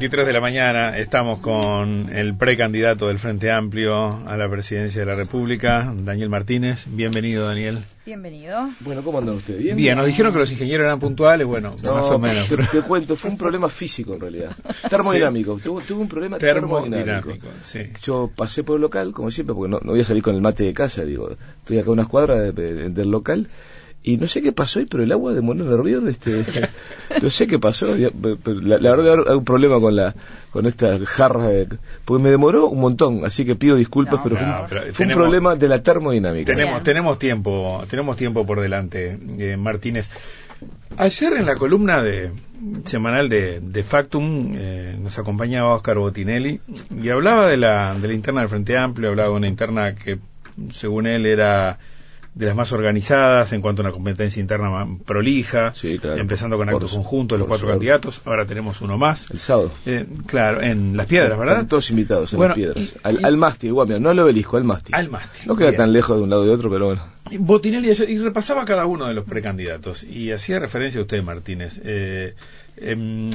...9.23 de la mañana... ...estamos con el precandidato del Frente Amplio... ...a la presidencia de la República... ...Daniel Martínez. Bienvenido, Daniel. Bienvenido. Bueno, ¿cómo andan ustedes? ¿Bien? Bien, nos dijeron que los ingenieros eran puntuales... ...bueno, No, más o menos. Te, te cuento, fue un problema físico en realidad. Termodinámico. Tuve, tuve un problema termodinámico. Termodinámico, sí. Yo pasé por el local, como siempre, porque no, no voy a salir con el mate de casa, digo. Estoy acá a unas cuadras de- de- del local. Y no sé qué pasó ahí, pero el agua demoró en hervir. Este, no sé qué pasó. La, la verdad, hay un problema con la con esta jarra. de- porque me demoró un montón, así que pido disculpas, No, pero fue, no, un, pero fue un tenemos- problema de la termodinámica. Tenemos, Bien. tenemos tiempo, tenemos tiempo por delante, eh, Martínez. Ayer en la columna de semanal de, de Factum eh, nos acompañaba Oscar Botinelli y hablaba de la, de la interna del Frente Amplio, hablaba de una interna que según él era de las más organizadas en cuanto a una competencia interna prolija, Sí, claro. empezando con Por actos su- conjuntos de los cuatro suerte. candidatos, ahora tenemos uno más. El sábado. Eh, claro, en Las Piedras, ¿verdad? Están todos invitados en Bueno, las piedras. y- al, y- al mástil, igual, mira, no al obelisco, al mástil. Al mástil. No queda Bien. tan lejos de un lado y de otro, pero bueno. Botinelli y repasaba cada uno de los precandidatos y hacía referencia a usted, Martínez. Eh, em,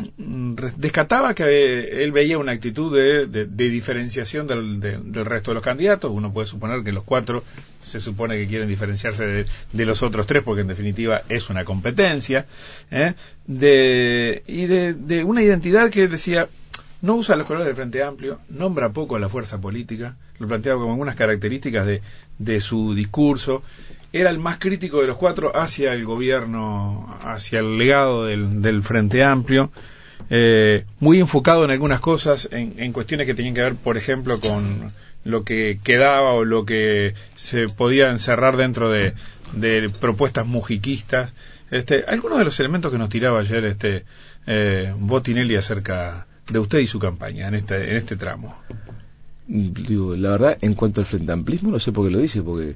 descataba que eh, él veía una actitud de, de- de diferenciación del, de- del resto de los candidatos. Uno puede suponer que los cuatro se supone que quieren diferenciarse de, de los otros tres porque en definitiva es una competencia. ¿eh? De, y de, de una identidad que decía no usa los colores del Frente Amplio, nombra poco a la fuerza política, lo planteaba como algunas características de, de su discurso. Era el más crítico de los cuatro hacia el gobierno, hacia el legado del, del Frente Amplio, eh, muy enfocado en algunas cosas, en, en cuestiones que tenían que ver, por ejemplo, con lo que quedaba o lo que se podía encerrar dentro de, propuestas mujiquistas. Este, algunos de los elementos que nos tiraba ayer este eh, Botinelli acerca de usted y su campaña en este, en este tramo. Digo, la verdad, en cuanto al frente amplismo, no sé por qué lo dice, porque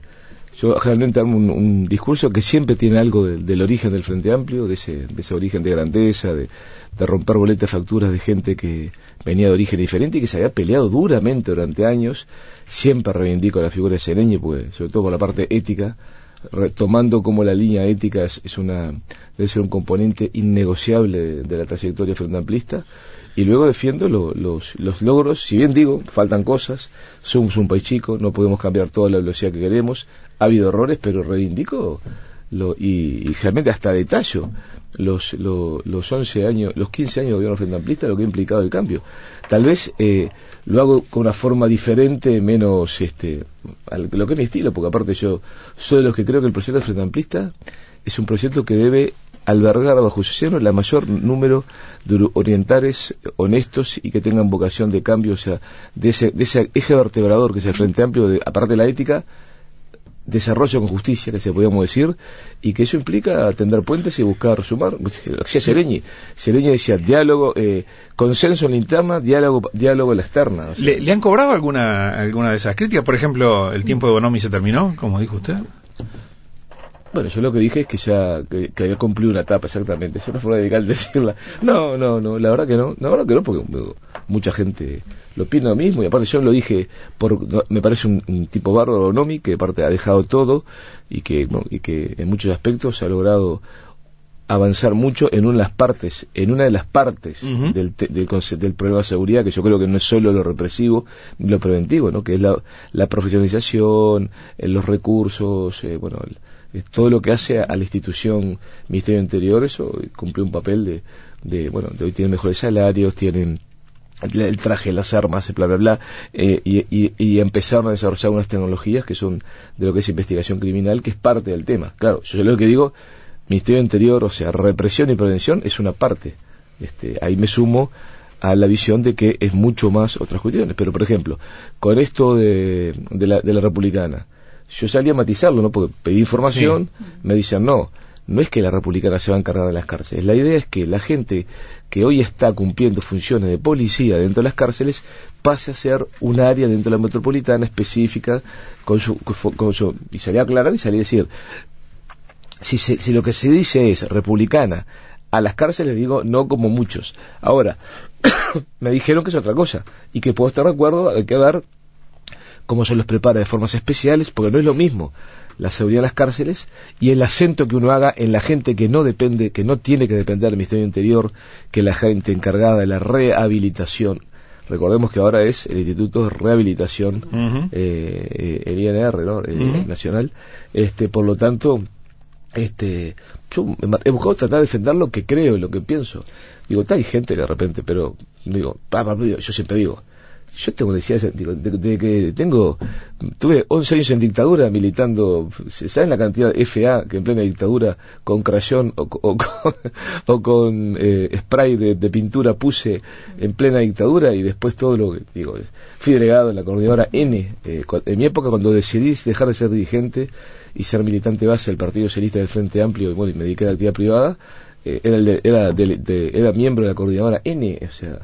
yo generalmente hago un, discurso que siempre tiene algo del- origen del Frente Amplio, de ese, de ese origen de grandeza, de, de romper boletas facturas de gente que venía de origen diferente y que se había peleado duramente durante años. Siempre reivindico la figura de Sereñi, pues, sobre todo por la parte ética, retomando como la línea ética es, es una debe ser un componente innegociable de, la trayectoria frente amplista y luego defiendo lo- los, los logros, si bien digo, faltan cosas, somos un país chico, no podemos cambiar toda la velocidad que queremos, ha habido errores, pero reivindico lo, y, realmente hasta detallo los, lo- los 11 años, los 15 años de gobierno frente amplista, lo que ha implicado el cambio. Tal vez eh, lo hago con una forma diferente, menos este, lo que es mi estilo, porque aparte yo soy de los que creo que el proyecto frente amplista es un proyecto que debe albergar bajo su seno la mayor número de ori- orientales honestos y que tengan vocación de cambio, o sea, de ese, de ese eje vertebrador que es el Frente Amplio, de, aparte de la ética, desarrollo con justicia, que se podríamos decir, y que eso implica tender puentes y buscar sumar. Decía Sereñi. Sereñi decía diálogo, eh, consenso en la interna, diálogo, diálogo en la externa. ¿Le, le han cobrado alguna, alguna de esas críticas? Por ejemplo, ¿el tiempo de Bonomi se terminó, como dijo usted? Bueno, yo lo que dije es que ya que, que había cumplido una etapa, exactamente. Es una forma radical de decirla. No, no, no, la verdad que no. La verdad que no, porque mucha gente lo opina lo mismo. Y aparte yo lo dije, por me parece un, un tipo bárbaro, Nomi, que aparte ha dejado todo y que, bueno, y que en muchos aspectos ha logrado avanzar mucho en una de las partes, en una de las partes Ujú. del, te- del, del problema de seguridad, que yo creo que no es solo lo represivo lo preventivo, ¿no? que es la, la profesionalización, eh, los recursos, eh, bueno, el- todo lo que hace a, la institución Ministerio Interior, eso eh, cumple un papel de, de, bueno, de hoy tienen mejores salarios, tienen el, traje, las armas, bla, bla, bla, eh, y, empezaron a desarrollar unas tecnologías que son de lo que es investigación criminal, que es parte del tema. Claro, yo lo que digo, Ministerio Interior, o sea, represión y prevención es una parte. Este, ahí me sumo a la visión de que es mucho más otras cuestiones. Pero, por ejemplo, con esto de, de, la, de la republicana, yo salí a matizarlo, ¿no? Porque pedí información, me dicen, no, no es que la republicana se va a encargar de las cárceles. La idea es que la gente que hoy está cumpliendo funciones de policía dentro de las cárceles pase a ser un área dentro de la metropolitana específica con su, con su y salí a aclarar y salí a decir si, se- si lo que se dice es republicana a las cárceles digo no como muchos. Ahora, me dijeron que es otra cosa y que puedo estar de acuerdo, hay que ver cómo se los prepara de formas especiales, porque no es lo mismo la seguridad de las cárceles y el acento que uno haga en la gente que no depende, que no tiene que depender del Ministerio Interior, que la gente encargada de la rehabilitación. Recordemos que ahora es el Instituto de Rehabilitación, eh, el INR, ¿no? Eh, Nacional. Este, por lo tanto, este, yo he buscado tratar de defender lo que creo y lo que pienso. Digo, hay gente que de repente, pero digo, yo siempre digo, yo tengo decía digo, de, que tengo tuve 11 años en dictadura militando ¿saben la cantidad de FA que en plena dictadura con crayón o, o, con, eh, spray de, pintura puse en plena dictadura y después todo lo que digo fui delegado en la coordinadora N eh, en mi época cuando decidí dejar de ser dirigente y ser militante base del Partido Socialista del Frente Amplio y, bueno, y me dediqué a la actividad privada eh, era, era, de, era miembro de la coordinadora N, o sea,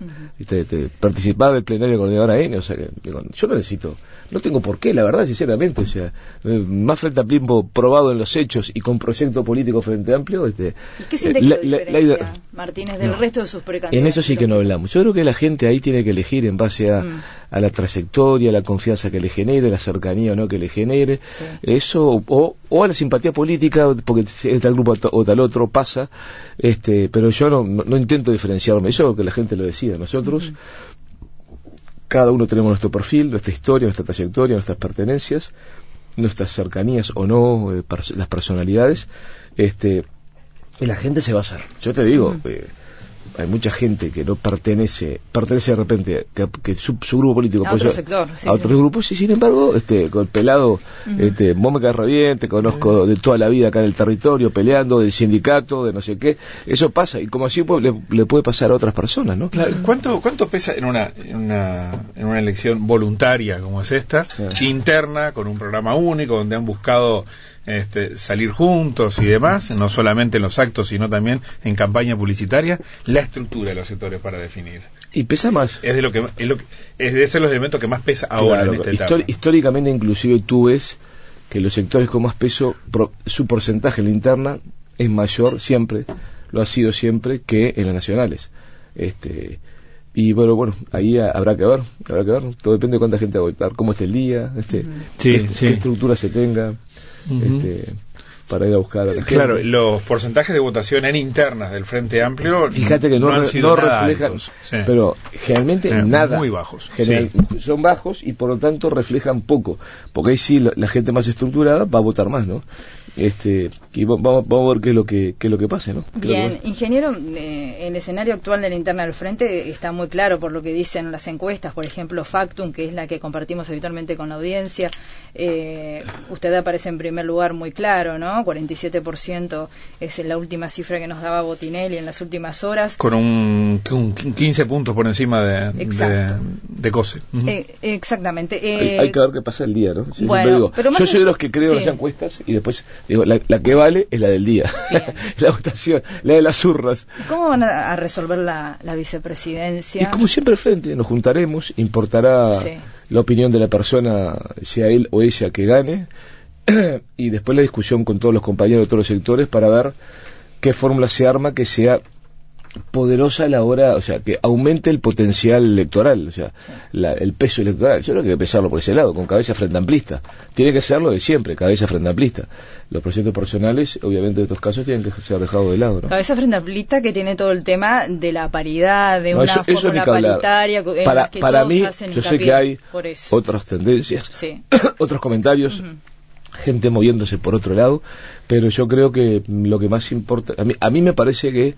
participaba del plenario de la coordinadora N, o sea, que yo no necesito, no tengo por qué, la verdad, sinceramente, o sea, eh, más frente amplismo probado en los hechos y con proyecto político frente amplio. Este, ¿Y qué siente la, la, Martínez, del resto de sus precandidatos? En eso sí que no hablamos. Yo creo que la gente ahí tiene que elegir en base a, mm. A la trayectoria, a la confianza que le genere, la cercanía o no que le genere, eso, o, o a la simpatía política, porque tal grupo o tal otro pasa, este, pero yo no, no, intento diferenciarme, eso es que la gente lo decía, nosotros cada uno tenemos nuestro perfil, nuestra historia, nuestra trayectoria, nuestras pertenencias, nuestras cercanías o no, eh, las personalidades, este, y la gente se va a hacer. Yo te digo, hay mucha gente que no pertenece, pertenece de repente, que, su, grupo político a otro sector, a otros grupos, y sin embargo, este, con el pelado, este, vos me caes bien, te conozco de toda la vida acá en el territorio, peleando, del sindicato, de no sé qué, eso pasa, y como así le, puede pasar a otras personas, ¿no? ¿Cuánto, ¿Cuánto pesa en una, en una, en una elección voluntaria como es esta, interna, con un programa único, donde han buscado este, salir juntos y demás, no solamente en los actos, sino también en campaña publicitaria, la estructura de los sectores para definir. Y pesa más. Es de lo que es, lo es de ser los elementos que más pesa ahora en esta Históricamente, inclusive tú ves que los sectores con más peso, su porcentaje en la interna es mayor siempre, lo ha sido siempre, que en las nacionales. Este, y bueno, bueno, ahí habrá que ver, habrá que ver, todo depende de cuánta gente va a votar, cómo esté el día, este, qué estructura se tenga este, para ir a buscar a la Claro, los porcentajes de votación en internas del Frente Amplio Fíjate que no, no, reflejan, pero generalmente nada. Muy bajos. Son bajos y por lo tanto reflejan poco, porque ahí sí la, gente más estructurada va a votar más, ¿no? este y vamos, a ver qué es lo que qué es lo que pase no bien ingeniero eh, el escenario actual de la interna del frente está muy claro por lo que dicen las encuestas por ejemplo Factum que es la que compartimos habitualmente con la audiencia eh, usted aparece en primer lugar muy claro no 47% es la última cifra que nos daba Botinelli en las últimas horas. Con un, 15 puntos por encima de de, COSE. Eh, exactamente. Hay, que ver qué pasa el día no bueno, yo soy de los que creo en las encuestas y después Digo, la, que vale es la del día, la votación, la de las urras. ¿Cómo van a, resolver la, vicepresidencia? Y como siempre, frente, nos juntaremos, importará la opinión de la persona, sea él o ella que gane, y después la discusión con todos los compañeros de todos los sectores para ver qué fórmula se arma que sea poderosa a la hora, o sea, que aumente el potencial electoral, o sea, el peso electoral. Yo creo que hay que pensarlo por ese lado, con cabeza frente amplista. Tiene que ser lo de siempre, cabeza frente amplista. Los proyectos personales, obviamente, en estos casos tienen que ser dejados de lado. ¿no? Cabeza frente amplista que tiene todo el tema de la paridad, de una fórmula paritaria. Para, para mí, yo sé que hay otras tendencias, otros comentarios. Gente moviéndose por otro lado, pero yo creo que lo que más importa, a mí, a mí me parece que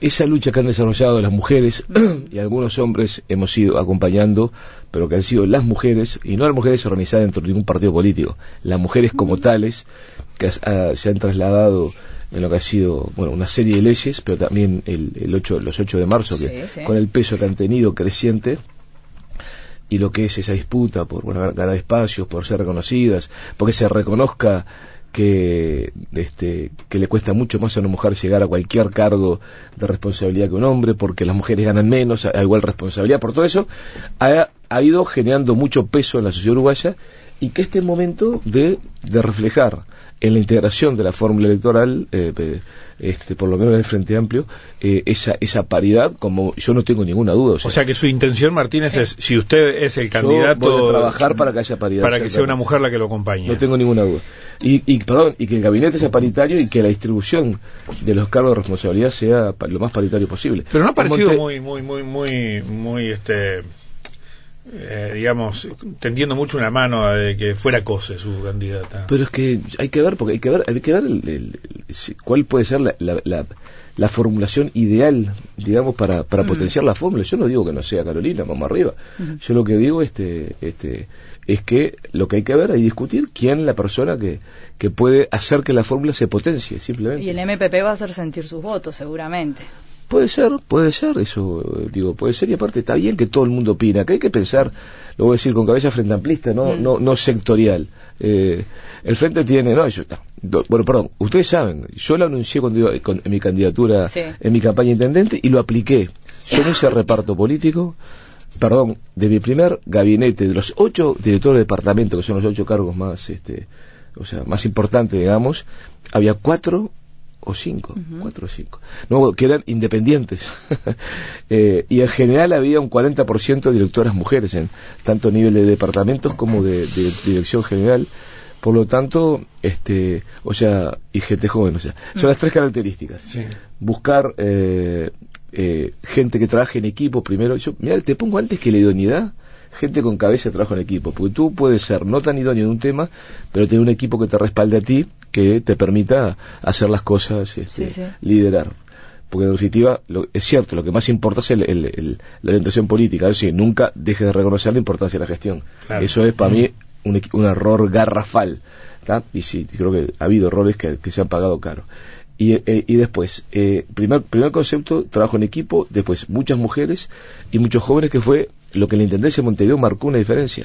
esa lucha que han desarrollado las mujeres y algunos hombres hemos ido acompañando, pero que han sido las mujeres, y no las mujeres organizadas dentro de ningún partido político, las mujeres como tales, que ah, se han trasladado en lo que ha sido bueno una serie de leyes, pero también el, el 8, los 8 de marzo, que con el peso que han tenido creciente, y lo que es esa disputa por bueno, ganar espacios, por ser reconocidas, porque se reconozca que, este, que le cuesta mucho más a una mujer llegar a cualquier cargo de responsabilidad que un hombre, porque las mujeres ganan menos, a igual responsabilidad, por todo eso, ha, ha ido generando mucho peso en la sociedad uruguaya y que este es momento de, de reflejar en la integración de la fórmula electoral, eh, este, por lo menos del Frente Amplio, eh, esa, esa paridad, como yo no tengo ninguna duda. O sea, que su intención, Martínez, es, si usted es el yo candidato... voy a trabajar para que haya paridad. Para que sea una mujer la que lo acompañe. No tengo ninguna duda. Y, y, perdón, y que el gabinete sea paritario y que la distribución de los cargos de responsabilidad sea lo más paritario posible. Pero no ha parecido Monte- muy, muy, muy, muy, muy, este, eh, digamos, tendiendo mucho una mano a de que fuera Cose su candidata. Pero es que hay que ver, porque hay que ver, hay que ver el- el- el- si- cuál puede ser la, la, la- la formulación ideal, digamos, para, para potenciar la fórmula. Yo no digo que no sea Carolina, vamos arriba. Yo lo que digo este, este, es que lo que hay que ver y discutir quién es la persona que, que puede hacer que la fórmula se potencie, simplemente. Y el MPP va a hacer sentir sus votos, seguramente. Puede ser, puede ser, eso, eh, digo, puede ser, y aparte está bien que todo el mundo opina, que hay que pensar, lo voy a decir con cabeza frente amplista, no, Mm. no, no sectorial. Eh, el frente tiene, no, yo, no, bueno, perdón, ustedes saben, yo lo anuncié cuando iba con, en mi candidatura, Sí. en mi campaña intendente, y lo apliqué. Yo no hice reparto político, perdón, de mi primer gabinete, de los ocho directores de departamento, que son los ocho cargos más, este, o sea, más importantes, digamos, había cuatro o cinco, cuatro o cinco, no, que eran independientes. Eh, y en general había un 40% de directoras mujeres, en tanto a nivel de departamentos como de, de dirección general. Por lo tanto, este, o sea, y gente joven, o sea, son las tres características. Sí. Buscar eh, eh, gente que trabaje en equipo primero. Yo, mira, te pongo antes que la idoneidad, gente con cabeza de trabajo en equipo, porque tú puedes ser no tan idóneo en un tema, pero tener un equipo que te respalde a ti, que te permita hacer las cosas, este, Sí, sí. liderar. Porque en definitiva, lo- es cierto, lo que más importa es el- el- el- la orientación política. Es decir, nunca dejes de reconocer la importancia de la gestión. Claro. Eso es para mí un, equi- un error garrafal. ¿tá? Y sí, creo que ha habido errores que, que se han pagado caro. Y, eh, y después, eh, primer, primer concepto, trabajo en equipo, después muchas mujeres y muchos jóvenes, que fue lo que la Intendencia de Montevideo marcó una diferencia.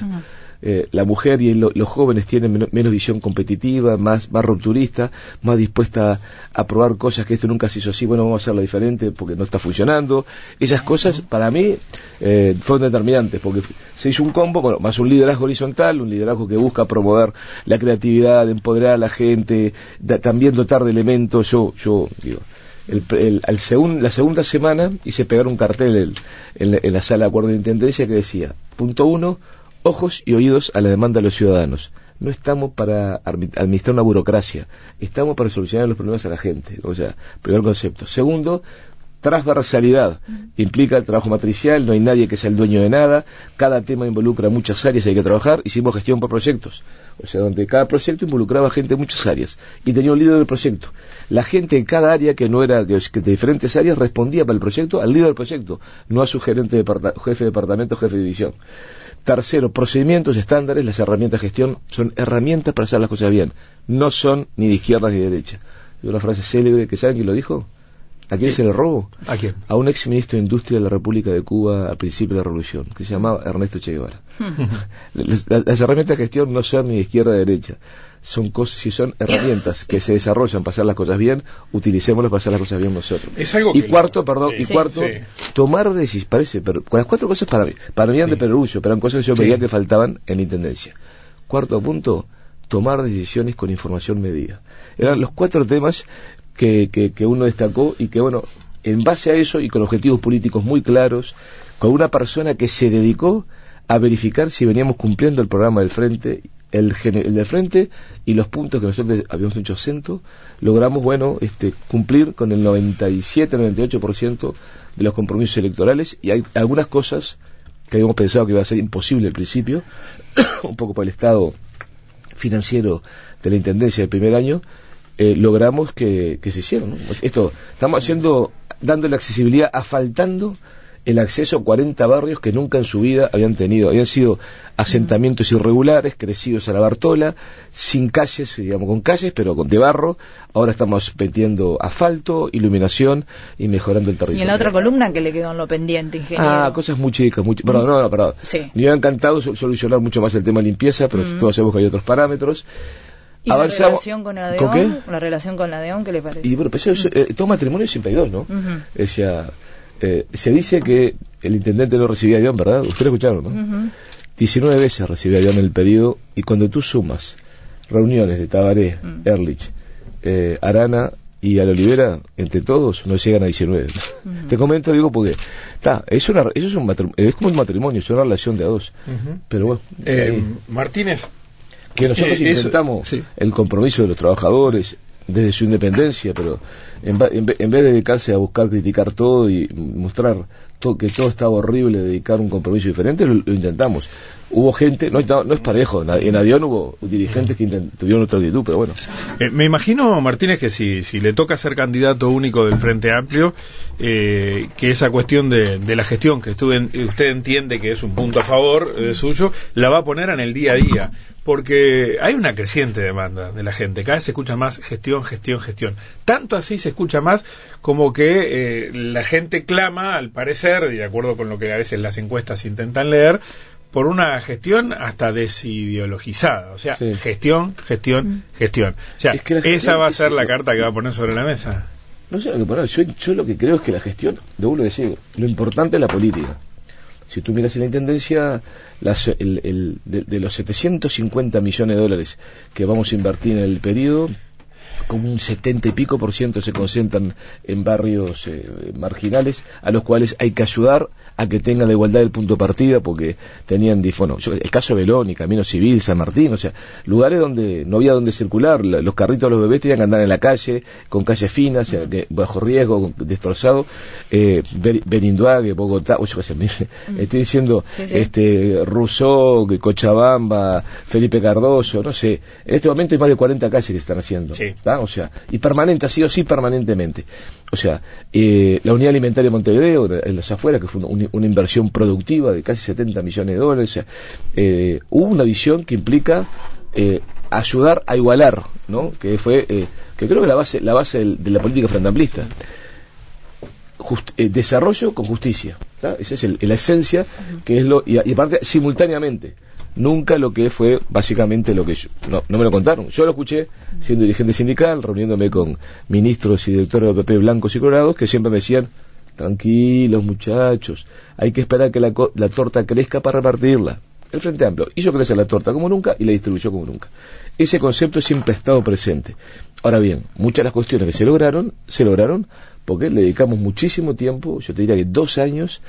Eh, la mujer y lo- los jóvenes tienen men- menos visión competitiva, más, más rupturista, más dispuesta a, probar cosas que esto nunca se hizo así, bueno, vamos a hacerlo diferente porque no está funcionando. Esas cosas para mí eh, fueron determinantes porque se hizo un combo, bueno, más un liderazgo horizontal, un liderazgo que busca promover la creatividad, empoderar a la gente, da- también dotar de elementos. Yo, yo digo, el, el- segun- la segunda semana hice pegar un cartel en, en la sala de acuerdo de intendencia que decía, punto uno, ojos y oídos a la demanda de los ciudadanos. No estamos para administrar una burocracia, estamos para solucionar los problemas a la gente. O sea, primer concepto. Segundo, transversalidad. Implica el trabajo matricial, no hay nadie que sea el dueño de nada, cada tema involucra muchas áreas y hay que trabajar. Hicimos gestión por proyectos, o sea, donde cada proyecto involucraba gente de muchas áreas y tenía un líder del proyecto. La gente en cada área que no era que de diferentes áreas respondía para el proyecto al líder del proyecto, no a su gerente de jefe de departamento, jefe de división. Tercero, procedimientos estándares, las herramientas de gestión son herramientas para hacer las cosas bien, no son ni de izquierda ni de derecha. Y una frase célebre que saben quién lo dijo. ¿A quién se le robo? ¿A quién? A un ex ministro de Industria de la República de Cuba al principio de la Revolución, que se llamaba Ernesto Che Guevara. las, las- las herramientas de gestión no son ni de izquierda ni de derecha. Son cosas, si son herramientas que se desarrollan para hacer las cosas bien, utilicémoslas para hacer las cosas bien nosotros. Es algo y que- cuarto, perdón, Sí. y cuarto, Sí. tomar decisiones, parece, pero con las cuatro cosas para mí, para mí eran de Sí. perogrullo, pero eran cosas que yo veía que faltaban en la intendencia. Cuarto punto, tomar decisiones con información medida. Eran los cuatro temas que, que, que uno destacó y que, bueno, en base a eso y con objetivos políticos muy claros, con una persona que se dedicó a verificar si veníamos cumpliendo el programa del Frente, el, el del Frente y los puntos que nosotros habíamos hecho acento, logramos, bueno, este, cumplir con el 97-98% de los compromisos electorales y hay algunas cosas que habíamos pensado que iba a ser imposible al principio, un poco por el estado financiero de la Intendencia del primer año, eh, logramos que, se hicieron. Esto, estamos haciendo, dando la accesibilidad, asfaltando el acceso a 40 barrios que nunca en su vida habían tenido, habían sido asentamientos irregulares, crecidos a la Bartola, sin calles, digamos, con calles, pero con de barro. Ahora estamos metiendo asfalto, iluminación y mejorando el territorio. Y en la otra columna que le quedó en lo pendiente, ingeniero. Ah, cosas muy chicas, muy Perdón, no, no, perdón. Sí. Me hubiera encantado sol- solucionar mucho más el tema de limpieza, pero todos sabemos que hay otros parámetros. ¿Y la Avanzamos- relación con la ¿Con qué? ¿La relación con la qué le parece? Y bueno, pues eso, eh, todo matrimonio siempre hay dos, ¿no? O sea, eh, se dice que el intendente no recibía guion, ¿verdad? Ustedes lo escucharon, ¿no? Ujú. 19 veces recibió avión en el periodo y cuando tú sumas reuniones de Tabaré, Mm. Erlich, eh, Arana y Al Olivera, entre todos, no llegan a 19. Te comento, digo, porque está, es una, eso es, un es como un matrimonio, es una relación de a dos. Pero bueno, Eh, ahí. Martínez, que nosotros eh, eso- intentamos sí. el compromiso de los trabajadores desde su independencia, pero en, en en vez de dedicarse a buscar criticar todo y mostrar que todo estaba horrible, dedicar un compromiso diferente, lo, lo intentamos. Hubo gente, no, no, no es parejo, en, avión hubo dirigentes que tuvieron otra actitud, pero bueno. Eh, me imagino, Martínez, que si, si le toca ser candidato único del Frente Amplio, eh, que esa cuestión de, de la gestión, que usted entiende que es un punto a favor eh, suyo, la va a poner en el día a día. Porque hay una creciente demanda de la gente. Cada vez se escucha más gestión, gestión, gestión. Tanto así se escucha más como que eh, la gente clama, al parecer, y de acuerdo con lo que a veces las encuestas intentan leer, por una gestión hasta desideologizada. O sea, Sí. gestión, gestión, gestión. O sea, Es que la esa gestión va a ser la carta que va a poner sobre la mesa. No sé lo que poner, yo, yo lo que creo es que la gestión, de vuelvo a decir, lo importante es la política. Si tú miras en la Intendencia, las- el- el- de, de los 750 millones de dólares que vamos a invertir en el periodo, como un 70 y pico por ciento se concentran en barrios eh, marginales a los cuales hay que ayudar a que tengan la igualdad del punto de partida porque tenían bueno, yo- el caso de Beloni, Camino Civil, San Martín, o sea, lugares donde no había donde circular, la- los carritos de los bebés tenían que andar en la calle, con calles finas, o sea, que bajo riesgo, destrozado, eh, Ber- Berinduague, Bogotá, o yo qué sé, mire, estoy diciendo, Sí, sí. este, Rousseau, Cochabamba, Felipe Cardoso, no sé, en este momento hay más de 40 calles que se están haciendo, Sí. ¿tá? O sea, y permanente, ha sido así permanentemente. O sea, eh, la unidad alimentaria de Montevideo, en las afueras, que fue una, inversión productiva de casi 70 millones de dólares, o sea, eh, hubo una visión que implica eh, ayudar a igualar, ¿no? Que fue, eh, que creo que la base, la base de la política frente amplista. Just- eh, desarrollo con justicia. Esa es el- la esencia, que es lo. Y aparte, simultáneamente, nunca lo que fue básicamente lo que yo. No, no me lo contaron. Yo lo escuché siendo dirigente sindical, reuniéndome con ministros y directores de PP blancos y colorados, que siempre me decían: tranquilos muchachos, hay que esperar que la, la torta crezca para repartirla. El Frente Amplio hizo crecer la torta como nunca y la distribuyó como nunca. Ese concepto siempre ha estado presente. Ahora bien, muchas de las cuestiones que se lograron, se lograron porque le dedicamos muchísimo tiempo, yo te diría que dos años,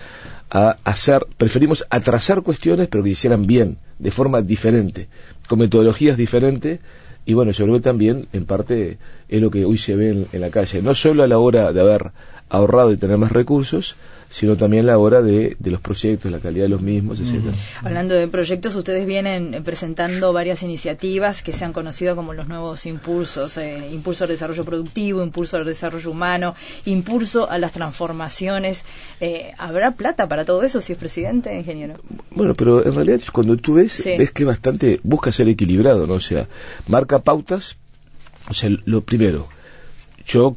a hacer, preferimos atrasar cuestiones pero que hicieran bien, de forma diferente, con metodologías diferentes, y bueno, yo creo también, en parte, es lo que hoy se ve en, en la calle, no solo a la hora de haber ahorrado y tener más recursos, sino también la hora de, de los proyectos, la calidad de los mismos, etcétera. Hablando de proyectos, ustedes vienen eh, presentando varias iniciativas que se han conocido como los nuevos impulsos, eh, impulso al desarrollo productivo, impulso al desarrollo humano, impulso a las transformaciones. Eh, ¿Habrá plata para todo eso si es presidente, ingeniero? Bueno, pero en realidad cuando tú ves, Sí. ves que bastante, busca ser equilibrado, ¿no? O sea, marca pautas, o sea, lo primero, yo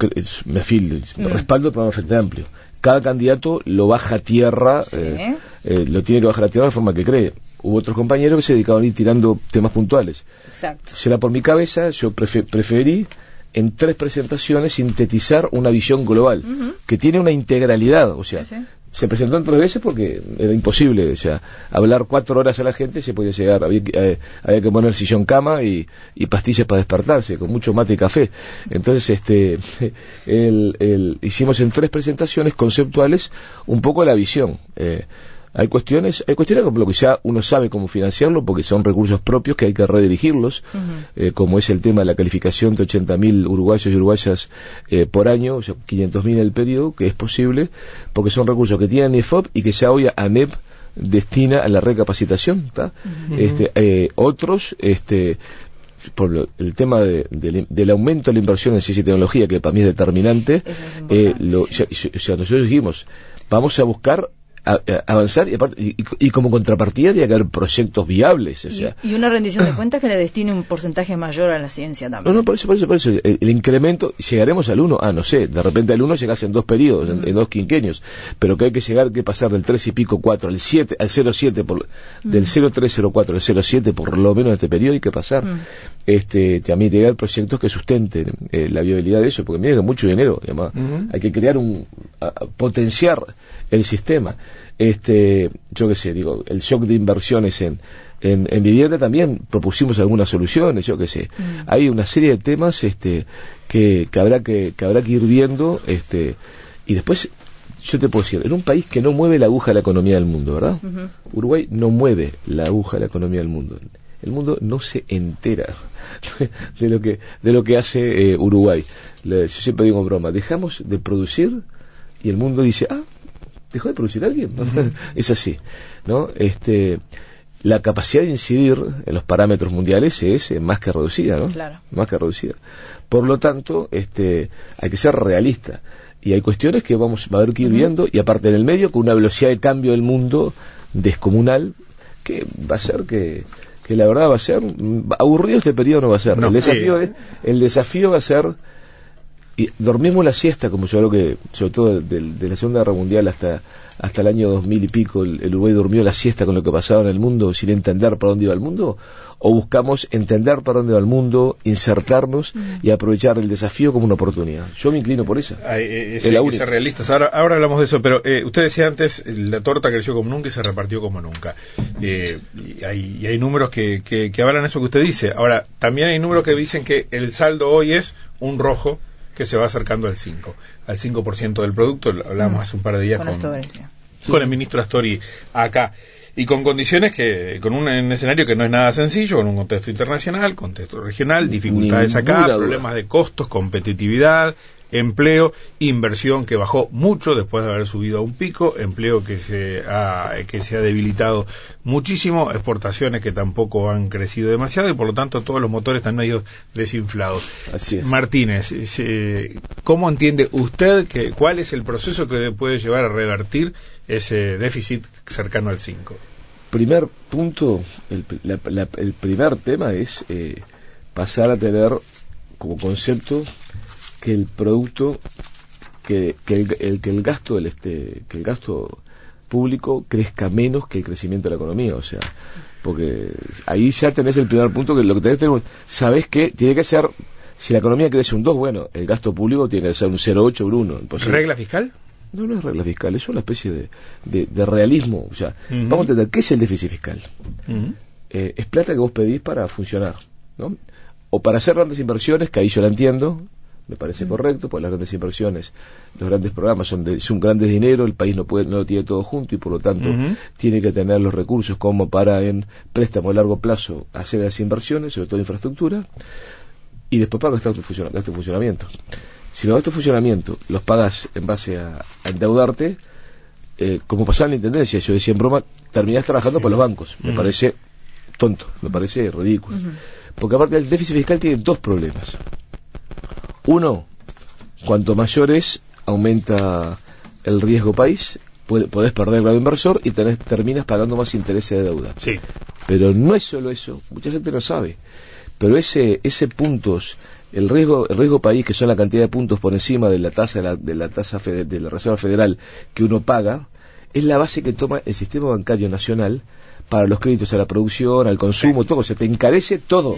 me afilio, Mm. respaldo el programa Frente Amplio. Cada candidato lo baja a tierra, Sí. eh, eh, lo tiene que bajar a tierra de forma que cree. Hubo otros compañeros que se dedicaban a ir tirando temas puntuales. Exacto. Será por mi cabeza, yo prefe- preferí en tres presentaciones sintetizar una visión global, que tiene una integralidad, o sea, Sí, sí. Se presentó en tres veces porque era imposible, o sea, hablar cuatro horas a la gente se podía llegar, había eh, había que poner sillón cama y, y pastillas para despertarse, con mucho mate y café. Entonces, este, el, el- hicimos en tres presentaciones conceptuales un poco la visión. Eh, hay cuestiones, hay cuestiones como lo que ya uno sabe cómo financiarlo porque son recursos propios que hay que redirigirlos, eh, como es el tema de la calificación de 80.000 uruguayos y uruguayas eh, por año, o sea, 500.000 en el periodo, que es posible, porque son recursos que tienen IFOP y que ya hoy ANEP destina a la recapacitación. ¿tá? este, eh, otros, este, por lo- el tema de- del- del aumento de la inversión en ciencia y tecnología, que para mí es determinante, es eh, lo- ya- nosotros dijimos, vamos a buscar a- a- avanzar y, aparte- y- y como contrapartida tiene que haber proyectos viables. O Y- sea, y, una rendición de cuentas que le destine un porcentaje mayor a la ciencia no, también. no, por eso, por eso, por eso. El, el incremento, llegaremos al 1, ah, no sé, de repente al 1 llegas en dos periodos, en, en dos quinquenios, pero que hay que llegar, que pasar del 3 y pico, 4, al 7, al 0,7, por, del 0,304 al 0,7 por lo menos en este periodo hay que pasar. Mm. Este, también llegar proyectos que sustenten eh, la viabilidad de eso, porque mira que mucho dinero, además, hay que crear un, potenciar el sistema. Este, yo qué sé, digo, el shock de inversiones en, en, vivienda también propusimos algunas soluciones, yo qué sé. Mm. Hay una serie de temas este, que, que, habrá que, que habrá que ir viendo este, y después yo te puedo decir, en un país que no mueve la aguja de la economía del mundo, ¿verdad? Uruguay no mueve la aguja de la economía del mundo. El mundo no se entera de lo que, de lo que hace eh, Uruguay. yo siempre digo en broma, dejamos de producir y el mundo dice, ah, ¿dejó de producir alguien? es así, ¿no? Este, la capacidad de incidir en los parámetros mundiales es eh, más que reducida, ¿no? Claro. Más que reducida. Por lo tanto, este, hay que ser realista. Y hay cuestiones que vamos a ver que ir viendo, y aparte en el medio, con una velocidad de cambio del mundo descomunal, que va a ser que, que la verdad va a ser aburrido este periodo no va a ser el desafío es, el desafío va a ser y dormimos la siesta como yo creo que sobre todo de la segunda guerra mundial hasta hasta el año 2000 y pico el, Uruguay durmió la siesta con lo que pasaba en el mundo sin entender para dónde iba el mundo? ¿O buscamos entender para dónde va el mundo, insertarnos y aprovechar el desafío como una oportunidad? Yo me inclino por esa. Hay, eh, es, que ser realistas. Ahora, ahora hablamos de eso, pero eh, usted decía antes, la torta creció como nunca y se repartió como nunca. Eh, y, hay, y, hay, números que, que, que avalan eso que usted dice. Ahora, también hay números que dicen que el saldo hoy es un rojo que se va acercando al 5, al 5% del producto, hablamos mm. hace un par de días con, con, el ministro Astori acá y con condiciones que, con un, escenario que no es nada sencillo, con un contexto internacional, contexto regional, dificultades acá, problemas de costos, competitividad, empleo, inversión que bajó mucho después de haber subido a un pico, empleo que se ha, que se ha debilitado muchísimo, exportaciones que tampoco han crecido demasiado y por lo tanto todos los motores están medio desinflados. Así es. Martínez, ¿cómo entiende usted que cuál es el proceso que puede llevar a revertir ese déficit cercano al 5? Primer punto, el, el primer tema es eh, pasar a tener como concepto que el producto que, el, que el gasto del este que el gasto público crezca menos que el crecimiento de la economía o sea porque ahí ya tenés el primer punto que lo que tenés que sabés que tiene que ser si la economía crece un 2 bueno el gasto público tiene que ser un 0,8 un 1 regla fiscal no, no es regla fiscal, es una especie de, de, realismo. O sea, vamos a entender, ¿qué es el déficit fiscal? Eh, es plata que vos pedís para funcionar, ¿no? O para hacer grandes inversiones, que ahí yo la entiendo, me parece correcto, porque las grandes inversiones, los grandes programas son de son grandes dinero, el país no puede no lo tiene todo junto y por lo tanto tiene que tener los recursos como para en préstamo a largo plazo hacer las inversiones, sobre todo infraestructura, y después para gastar tu, funcionamiento. Si los gastos de funcionamiento los pagas en base a, endeudarte, eh, como pasaba en la intendencia, yo decía en broma, terminás trabajando por los bancos. Me parece tonto, me parece ridículo. Porque aparte el déficit fiscal tiene dos problemas. Uno, cuanto mayor es, aumenta el riesgo país, podés perder el grado inversor y tenés, terminas pagando más intereses de deuda. Sí. Pero no es solo eso, mucha gente no sabe. Pero ese, ese puntos, el riesgo, el riesgo país, que son la cantidad de puntos por encima de la tasa de la, de la tasa de la Reserva Federal que uno paga, es la base que toma el sistema bancario nacional para los créditos a la producción, al consumo, todo. O sea, te encarece todo.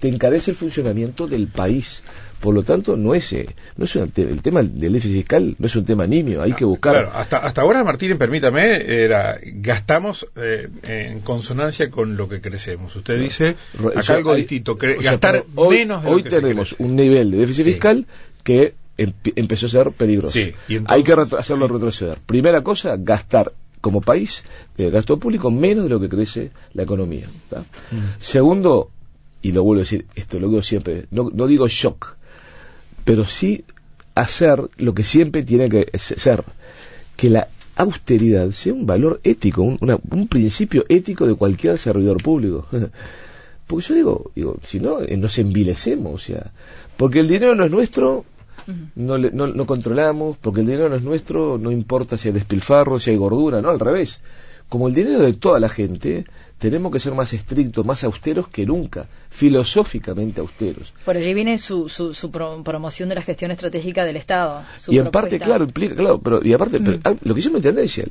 Te encarece el funcionamiento del país. Por lo tanto, no es, eh, no es el tema del déficit fiscal no es un tema nimio, hay que buscar. Claro, hasta, hasta ahora, Martín, permítame, era, gastamos eh, en consonancia con lo que crecemos. Usted dice acá algo distinto, gastar hoy, menos de Hoy tenemos un nivel de déficit fiscal que empezó a ser peligroso. hay que hacerlo retroceder. Primera cosa, gastar como país, el gasto público menos de lo que crece la economía. Mm. Segundo, y lo vuelvo a decir, esto lo digo siempre, no, no digo shock, pero sí hacer lo que siempre tiene que ser, que la austeridad sea un valor ético, un, un principio ético de cualquier servidor público. porque yo digo, digo, si no, eh, nos envilecemos, o sea, porque el dinero no es nuestro, no, no, no, controlamos, porque el dinero no es nuestro, no importa si hay despilfarro, si hay gordura, no, al revés. Como el dinero de toda la gente, tenemos que ser más estrictos, más austeros que nunca, filosóficamente austeros. Por allí viene su, su, promoción de la gestión estratégica del Estado. y en parte, claro, implica, claro, pero y aparte, ah, lo que hicimos en tendencia,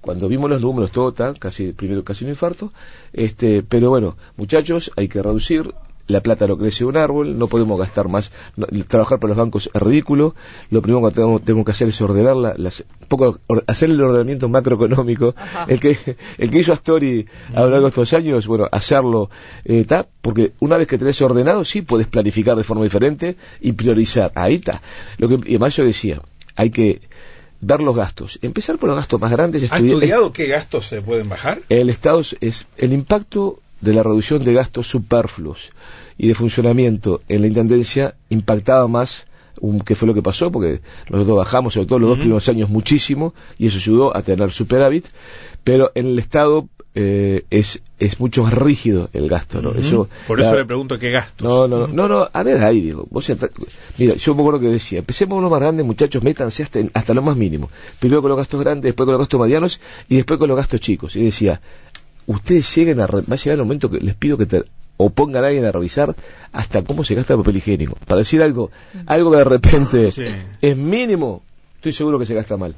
cuando vimos los números, todo está, casi, primero casi un infarto, este, pero bueno, muchachos, hay que reducir, la plata no crece de un árbol, no podemos gastar más, no- trabajar por los bancos es ridículo, lo primero que tenemos, tenemos que hacer es ordenar la- las, poco, or- hacer el ordenamiento macroeconómico, Ajá. el que, el que hizo Astori a lo largo de estos años, bueno, hacerlo, eh, está, porque una vez que tenés ordenado, sí puedes planificar de forma diferente y priorizar, ahí está. Lo que, y además yo decía, hay que dar los gastos, empezar por los gastos más grandes, ¿Ha estudiado qué gastos se pueden bajar? el Estado es- es el impacto de la reducción de gastos superfluos y de funcionamiento en la Intendencia impactaba más um, que fue lo que pasó, porque nosotros bajamos, sobre todo los dos primeros años, muchísimo, y eso ayudó a tener superávit, pero en el Estado eh, es, es mucho más rígido el gasto, ¿no? Eso, Por eso la- le pregunto qué gastos. no, no, no, no, a ver ahí, digo, vos entra- mira, yo me acuerdo que decía, empecemos con los más grandes, muchachos, métanse hasta, hasta lo más mínimo. Primero con los gastos grandes, después con los gastos medianos y después con los gastos chicos. Y decía, ustedes lleguen a, re- va a llegar el momento que les pido que te, o pongan a alguien a revisar hasta cómo se gasta el papel higiénico. Para decir algo, algo que de repente Sí. es mínimo, estoy seguro que se gasta mal.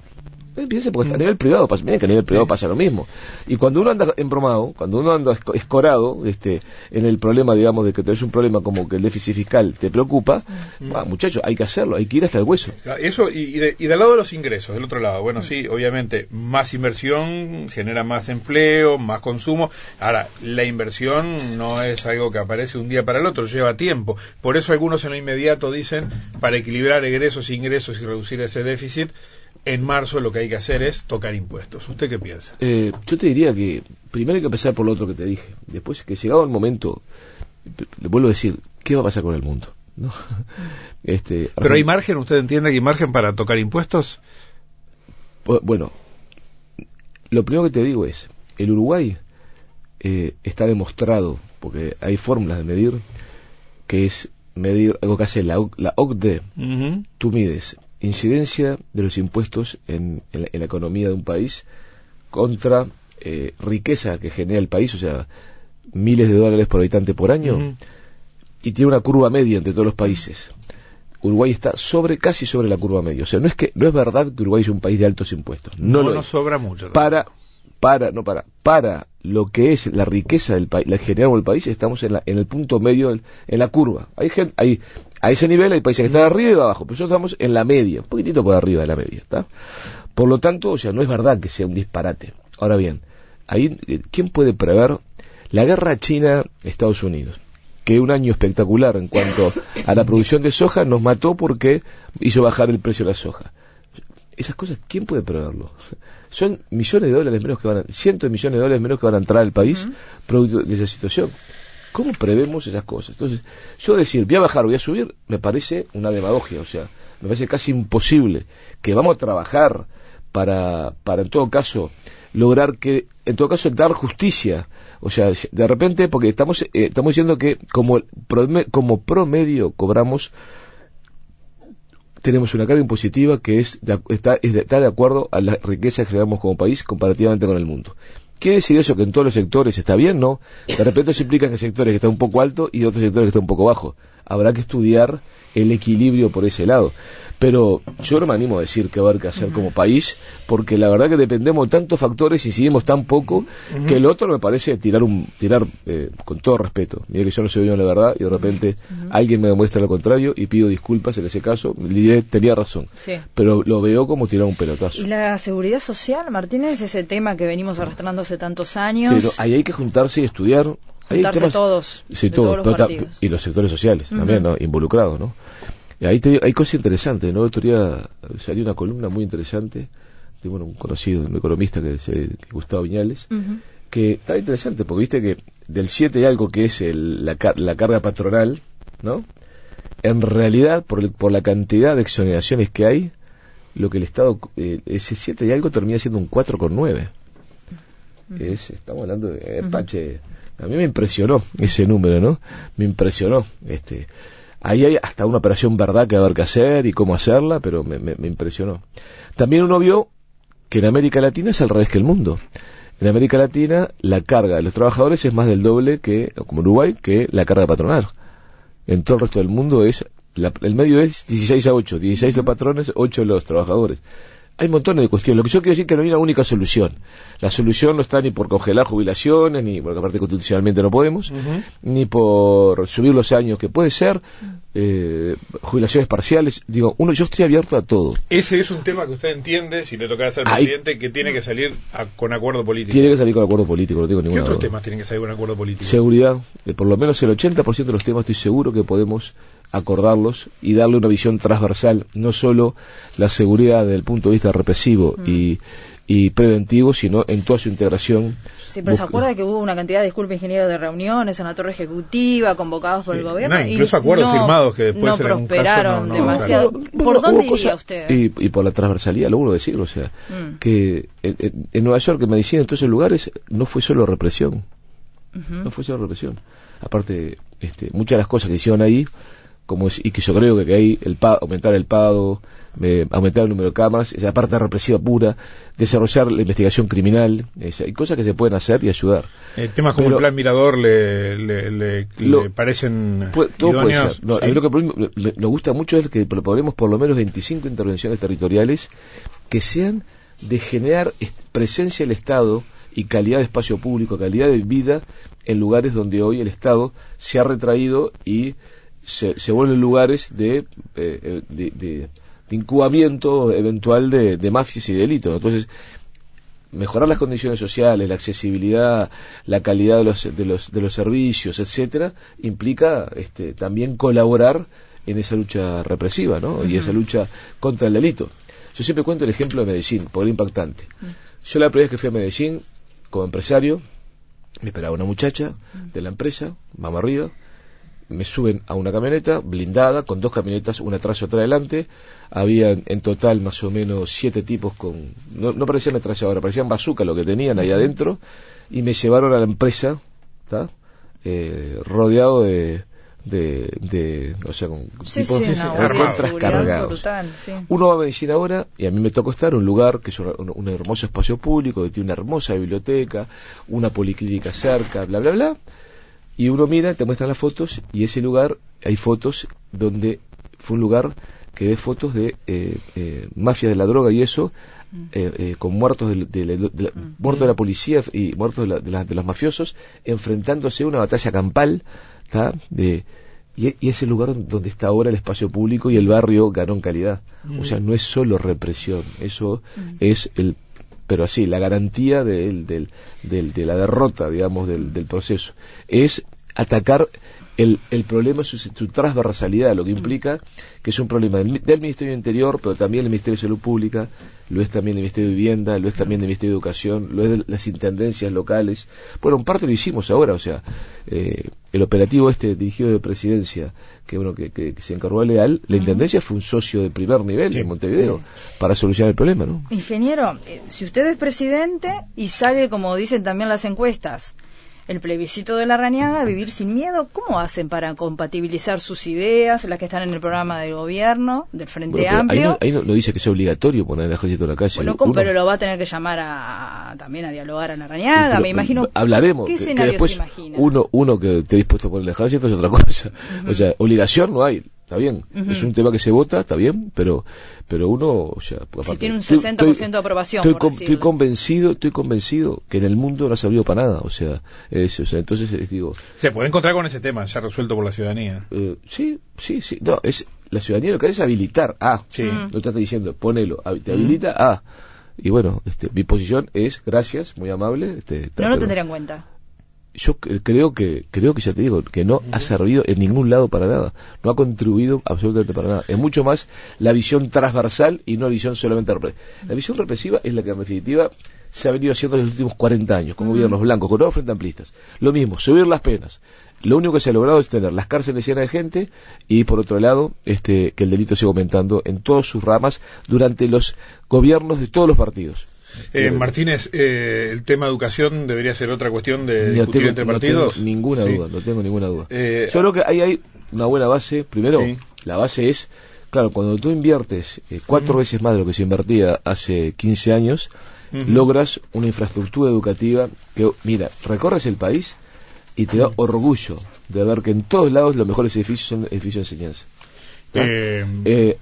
Piense, porque a nivel privado pasa, miren que a nivel privado pasa lo mismo. Y cuando uno anda embromado, cuando uno anda esco- escorado, este, en el problema, digamos, de que tenés un problema como que el déficit fiscal te preocupa, muchachos, hay que hacerlo, hay que ir hasta el hueso. Eso, y, y de- y del lado de los ingresos, del otro lado, bueno, sí, obviamente, más inversión genera más empleo, más consumo. Ahora, la inversión no es algo que aparece un día para el otro, lleva tiempo. Por eso algunos en lo inmediato dicen, para equilibrar egresos e ingresos y reducir ese déficit, en marzo lo que hay que hacer es tocar impuestos. ¿Usted qué piensa? Eh, yo te diría que primero hay que empezar por lo otro que te dije. Después que llegado el momento, le vuelvo a decir, ¿qué va a pasar con el mundo? ¿No? este, Pero hay margen, ¿usted entiende que hay margen para tocar impuestos? Bu- Bueno, lo primero que te digo es, el Uruguay eh, está demostrado, porque hay fórmulas de medir, que es medir algo que hace la, la OCDE, tú mides incidencia de los impuestos en, en la, en la economía de un país contra eh, riqueza que genera el país, o sea, miles de dólares por habitante por año, y tiene una curva media entre todos los países. Uruguay está sobre, casi sobre la curva media. O sea, no es que, no es verdad que Uruguay es un país de altos impuestos. No, No, lo nos es. sobra mucho. Para, para, no para, para lo que es la riqueza del país, la que generamos el país, estamos en, la, en el punto medio, del- en la curva. Hay gente, hay, a ese nivel hay países que están arriba y abajo, pero nosotros estamos en la media, un poquitito por arriba de la media, ¿está? Por lo tanto, o sea, no es verdad que sea un disparate. Ahora bien, ahí, eh, ¿quién puede prever la guerra China-Estados Unidos? Que un año espectacular en cuanto a la producción de soja nos mató porque hizo bajar el precio de la soja. Esas cosas, ¿quién puede preverlo? Son millones de dólares menos que van a, cientos de millones de dólares menos que van a entrar al país producto de esa situación. ¿Cómo prevemos esas cosas? Entonces, yo decir, voy a bajar, voy a subir, me parece una demagogia, o sea, me parece casi imposible que vamos a trabajar para, para en todo caso, lograr que, en todo caso, dar justicia. O sea, de repente, porque estamos, eh, estamos diciendo que como, como promedio cobramos tenemos una carga impositiva que es de, está, es de- está de acuerdo a la riqueza que generamos como país comparativamente con el mundo. ¿Quiere decir eso que en todos los sectores está bien? No. De repente eso implica que sectores que están un poco alto y otros sectores que están un poco bajo. Habrá que estudiar el equilibrio por ese lado. Pero yo no me animo a decir qué va a haber que hacer como país, porque la verdad que dependemos de tantos factores y incidimos tan poco, que el otro me parece tirar un tirar eh, con todo respeto. Mira que yo no soy dueño de la verdad y de repente alguien me demuestra lo contrario y pido disculpas en ese caso. Lidia tenía razón, Sí. pero lo veo como tirar un pelotazo. Y la seguridad social, Martínez, ese tema que venimos arrastrando hace tantos años. Sí, no, ahí hay que juntarse y estudiar. Hay temas- todos, Sí, todos los y los sectores sociales también, ¿no? Involucrados, ¿no? Y ahí te hay cosas interesantes, ¿no? El otro día salió una columna muy interesante de bueno, un conocido, un economista que es Gustavo Viñales, que está interesante, porque viste que del 7 hay algo que es el- la, la carga patronal, ¿no? En realidad, por, el- por la cantidad de exoneraciones que hay, lo que el Estado, eh, ese 7 y algo termina siendo un 4,9. Es, estamos hablando de, eh, Pache, a mí me impresionó ese número, ¿no? Me impresionó, este, ahí hay hasta una operación verdad que va a haber que hacer y cómo hacerla, pero me, me- impresionó. También uno vio que en América Latina es al revés que el mundo. En América Latina la carga de los trabajadores es más del doble que, como Uruguay, que la carga patronal. En todo el resto del mundo es, la- el medio es 16 a 8, 16 los patrones, 8 los trabajadores. Hay montones de cuestiones. Lo que yo quiero decir es que no hay una única solución. La solución no está ni por congelar jubilaciones, ni porque aparte constitucionalmente no podemos, ni por subir los años, que puede ser, eh, jubilaciones parciales. Digo, uno, yo estoy abierto a todo. Ese es un tema que usted entiende, si le tocara ser presidente, que tiene que salir con acuerdo político. Tiene que salir con acuerdo político, no tengo ninguna ¿Qué otros temas tienen que salir con acuerdo político? Seguridad. De por lo menos el 80% de los temas estoy seguro que podemos acordarlos y darle una visión transversal, no solo la seguridad desde el punto de vista represivo mm. y, y, preventivo, sino en toda su integración. Sí, pero se acuerda que hubo una cantidad, disculpe ingeniero, de reuniones en la torre ejecutiva, convocados por el gobierno. incluso acuerdos firmados que después no prosperaron demasiado. ¿Por dónde iría usted? Y, y, por la transversalidad, lo uno decirlo, o sea, mm. que en, en, Nueva York, en medicina, en todos esos lugares, no fue solo represión. No fue solo represión. Aparte, este, muchas de las cosas que hicieron ahí como es, y que yo creo que hay el aumentar el pago, aumentar el número de cámaras, esa parte represiva pura, desarrollar la investigación criminal, hay cosas que se pueden hacer y ayudar. Eh, temas como el plan Mirador le, le, parecen todo puede ser. a mí lo que nos gusta mucho es que proponemos por lo menos 25 intervenciones territoriales que sean de generar presencia del Estado y calidad de espacio público, calidad de vida en lugares donde hoy el Estado se ha retraído y se, se vuelven lugares de, eh, de, de, incubamiento eventual de, mafias y delitos. Entonces, mejorar las condiciones sociales, la accesibilidad, la calidad de los, de los, de los servicios, etcétera, implica este, también colaborar en esa lucha represiva, ¿no? Y esa lucha contra el delito. Yo siempre cuento el ejemplo de Medellín, por el impactante. Yo la primera vez que fui a Medellín, como empresario, me esperaba una muchacha de la empresa, vamos arriba, me suben a una camioneta blindada con dos camionetas, una atrás y otra adelante. Había en total más o menos siete tipos con. No, no parecían atrasadores, parecían bazooka lo que tenían ahí adentro. Y me llevaron a la empresa, eh, rodeado de, de, de, o sea, con tipos cargados. Uno va a medicina ahora y a mí me tocó estar en un lugar que es un, un, hermoso espacio público, que tiene una hermosa biblioteca, una policlínica cerca, bla, bla, bla y uno mira, te muestran las fotos y ese lugar, hay fotos donde fue un lugar que ve fotos de eh, eh, mafia de la droga y eso, mm. eh, eh, con muertos de, de, de, mm. muertos de la policía y muertos de, de, los mafiosos, enfrentándose a una batalla campal, De, y, y, es el lugar donde está ahora el espacio público y el barrio ganó en calidad. O sea, mm. no es solo represión, eso es el pero así, la garantía de, del, del, de la derrota, digamos, del, del proceso, es atacar el, el problema es su, transversalidad, lo que implica que es un problema del, Ministerio de Interior, pero también del Ministerio de Salud Pública, lo es también del Ministerio de Vivienda, lo es también del Ministerio de Educación, lo es de las intendencias locales. Bueno, en parte lo hicimos ahora, o sea, eh, el operativo este dirigido de presidencia, que bueno, que, que, se encargó a Leal, la intendencia fue un socio de primer nivel en Montevideo para solucionar el problema, ¿no? Ingeniero, eh, si usted es presidente y sale, como dicen también las encuestas, el plebiscito de la Rañaga, vivir sin miedo. ¿Cómo hacen para compatibilizar sus ideas, las que están en el programa del gobierno, del Frente Amplio? Ahí, no, dice que es obligatorio poner el ejército en la calle. Bueno, pero lo va a tener que llamar a, también a dialogar a la Rañaga, me imagino. Hablaremos. ¿Qué escenario se imagina? Uno, uno que esté dispuesto a poner el ejército es otra cosa. O sea, obligación no hay está bien. Es un tema que se vota, está bien, pero pero uno, o sea, si tiene un 60% de aprobación. Estoy, estoy, convencido, estoy convencido que en el mundo no ha servido para nada, o sea, es, o sea, entonces les digo. Se puede encontrar con ese tema ya resuelto por la ciudadanía. Eh, sí, sí, sí, no, es la ciudadanía lo que hace es habilitar, ah, sí. no te está diciendo, ponelo, te habilita, ah. Y bueno, este, mi posición es, gracias, muy amable. Este, no lo tendría en cuenta yo creo que creo que ya te digo que no ha servido en ningún lado para nada. No ha contribuido absolutamente para nada. Es mucho más la visión transversal y no la visión solamente represiva la visión represiva es la que en definitiva se ha venido haciendo en los últimos 40 años con gobiernos blancos con nuevos frente amplistas. Lo mismo subir las penas. Lo único que se ha logrado es tener las cárceles llenas de gente y por otro lado este que el delito siga aumentando en todas sus ramas durante los gobiernos de todos los partidos eh, Martínez, eh, el tema educación debería ser otra cuestión de discutir entre partidos. Tengo ninguna duda, no tengo ninguna duda. Eh, Yo creo que ahí hay una buena base. Primero, la base es, claro, cuando tú inviertes eh, cuatro veces más de lo que se invertía hace 15 años, logras una infraestructura educativa que, mira, recorres el país y te da orgullo de ver que en todos lados los mejores edificios son edificios de enseñanza.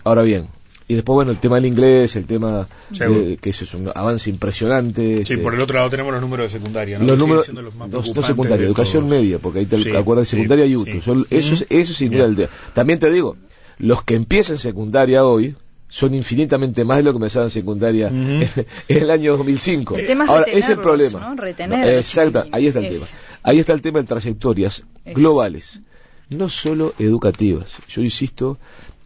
ahora bien, y después, bueno, el tema del inglés, el tema de- que eso es un avance impresionante. Sí, este, por el otro lado tenemos los números de secundaria, ¿no? los números, los más no, no preocupantes secundaria, de educación todos. media, porque ahí te Sí, acuerdas de sí, secundaria y UTU. sí. Son- eso, es, eso sin duda el de- También te digo, los que empiezan secundaria hoy son infinitamente más de lo que empezaban secundaria en, en el año 2005. El tema es Ahora, ese es el retenerlos, problema. ¿no? Retener exacto, ahí está el tema. Ahí está el tema de trayectorias globales, no solo educativas. Yo insisto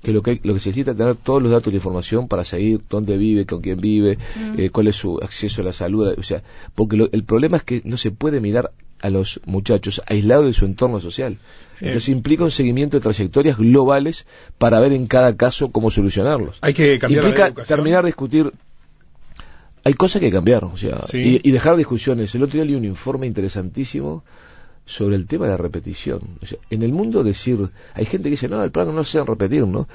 que lo que, lo que se necesita es tener todos los datos y la información para seguir dónde vive, con quién vive, eh, cuál es su acceso a la salud, o sea, porque lo- el problema es que no se puede mirar a los muchachos aislados de su entorno social. Entonces implica un seguimiento de trayectorias globales para ver en cada caso cómo solucionarlos. Hay que cambiar la Implica educación. terminar de discutir. Hay cosas que cambiar, o sea, Sí. y, y dejar discusiones. El otro día leí un informe interesantísimo sobre el tema de la repetición. O sea, en el mundo decir, hay gente que dice, no, el plano no se repetir, ¿no?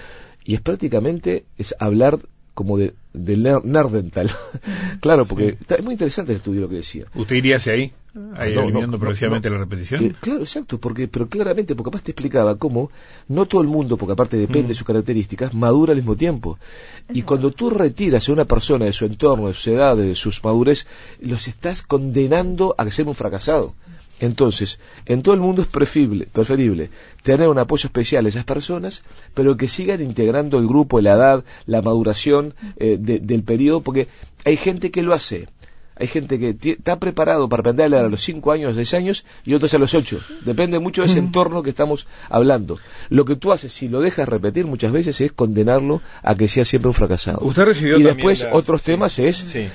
Y es prácticamente, es hablar como de, del ner- nerdental. claro, porque está- es muy interesante el estudio lo que decía. ¿Usted iría hacia ahí? Ahí No, eliminando no, progresivamente no. la repetición. Eh, claro, exacto, porque, pero claramente, porque aparte te explicaba cómo no todo el mundo, porque aparte depende de Mm. sus características, madura al mismo tiempo. Y cuando tú retiras a una persona de su entorno, de su edad, de sus madurez, los estás condenando a ser un fracasado. Entonces, en todo el mundo es preferible, preferible tener un apoyo especial a esas personas, pero que sigan integrando el grupo, la edad, la maduración eh, de- del periodo, porque hay gente que lo hace. Hay gente que está preparado para aprender a los 5 años, 6 años y otros a los 8. Depende mucho de ese entorno que estamos hablando. Lo que tú haces, si lo dejas repetir muchas veces, es condenarlo a que sea siempre un fracasado. Usted recibió y después las- otros sí. temas es, Sí.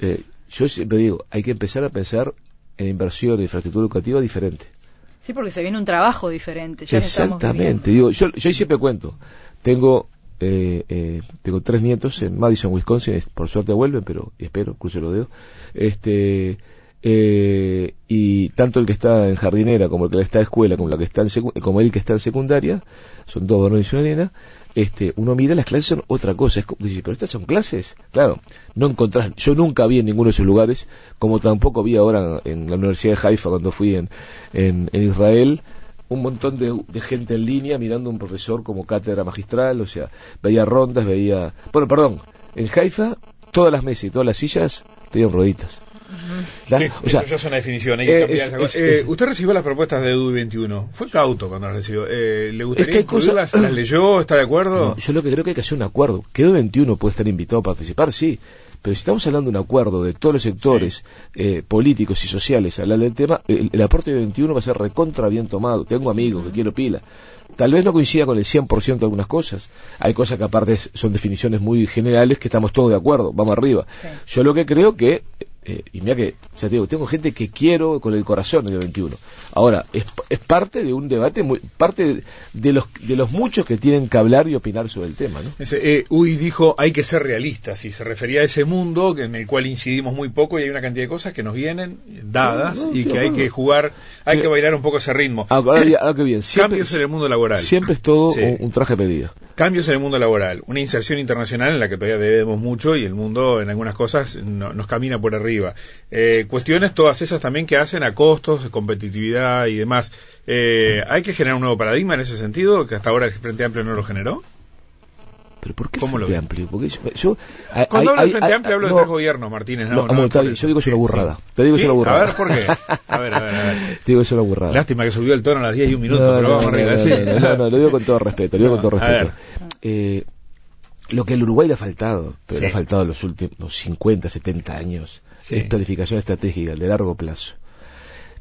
eh, yo siempre digo, hay que empezar a pensar en inversión en infraestructura educativa diferente. Sí, porque se viene un trabajo diferente. Ya Exactamente. Digo, yo, yo siempre cuento. Tengo eh, eh, tengo tres nietos en Madison, Wisconsin. Por suerte vuelven, pero espero, cruce los dedos. Este, eh, y tanto el que está en jardinera como el que está en escuela, como, la que está en como el que está en secundaria, son dos varones y una nena. Este, uno mira las clases son otra cosa. Es como, dice, pero estas son clases. Claro, no encontrás. Yo nunca vi en ninguno de esos lugares, como tampoco vi ahora en la Universidad de Haifa cuando fui en, en, Israel, un montón de, de gente en línea mirando a un profesor como cátedra magistral, o sea, veía rondas, veía... Bueno, perdón, en Haifa todas las mesas y todas las sillas tenían rueditas. Sí, o sea, eso ya es una definición. Hay que eh, cambiar es- esa cosa. es- Eh, es- usted recibió las propuestas de DUI 21. Fue cauto cuando las recibió. Eh, ¿Le gustaría que incluirlas? ¿Las leyó? ¿Está de acuerdo? No, yo lo que creo que hay que hacer un acuerdo. Que 21 puede estar invitado a participar, sí. Pero si estamos hablando de un acuerdo de todos los sectores eh, políticos y sociales a hablar del tema, el, el aporte de 21 va a ser recontra bien tomado. Tengo amigos que quiero pila. Tal vez no coincida con el 100% de algunas cosas. Hay cosas que aparte son definiciones muy generales que estamos todos de acuerdo. Vamos arriba. Sí. Yo lo que creo que, eh, y mira que, ya te digo, tengo gente que quiero con el corazón en el 21. Ahora, es, es parte de un debate, muy, parte de, de los, de los muchos que tienen que hablar y opinar sobre el tema, ¿no? Ese, eh, Uy dijo hay que ser realistas y se refería a ese mundo en el cual incidimos muy poco y hay una cantidad de cosas que nos vienen dadas No, no, y que hay que jugar, hay que bailar un poco ese ritmo. Ahora, bien- ahora que bien, siempre, Cambios en el mundo laboral. siempre es todo Sí. un, un traje pedido. Cambios en el mundo laboral, una inserción internacional en la que todavía debemos mucho y el mundo en algunas cosas no- nos camina por arriba. Eh, cuestiones todas esas también que hacen a costos, competitividad y demás. Eh, ¿Hay que generar un nuevo paradigma en ese sentido que hasta ahora el Frente Amplio no lo generó? Pero ¿por qué ¿Cómo lo Frente ve? Amplio? Porque yo, yo- hay- Cuando hablo del hay- Frente hay- Amplio hablo de tres gobiernos, Martínez. No, no, no, amor, está por bien, eso. yo digo es una burrada. sí. Te digo es Sí, una burrada. A ver, ¿por qué? A ver, a ver, a ver. Te digo es una burrada. Lástima que subió el tono a las 10 y un minuto, pero vamos arriba. sí. no, no, lo digo con todo respeto, lo digo con todo respeto. Eh, lo que al Uruguay le ha faltado, pero le ha faltado en los últimos 50, 70 años, Sí. es planificación estratégica de largo plazo.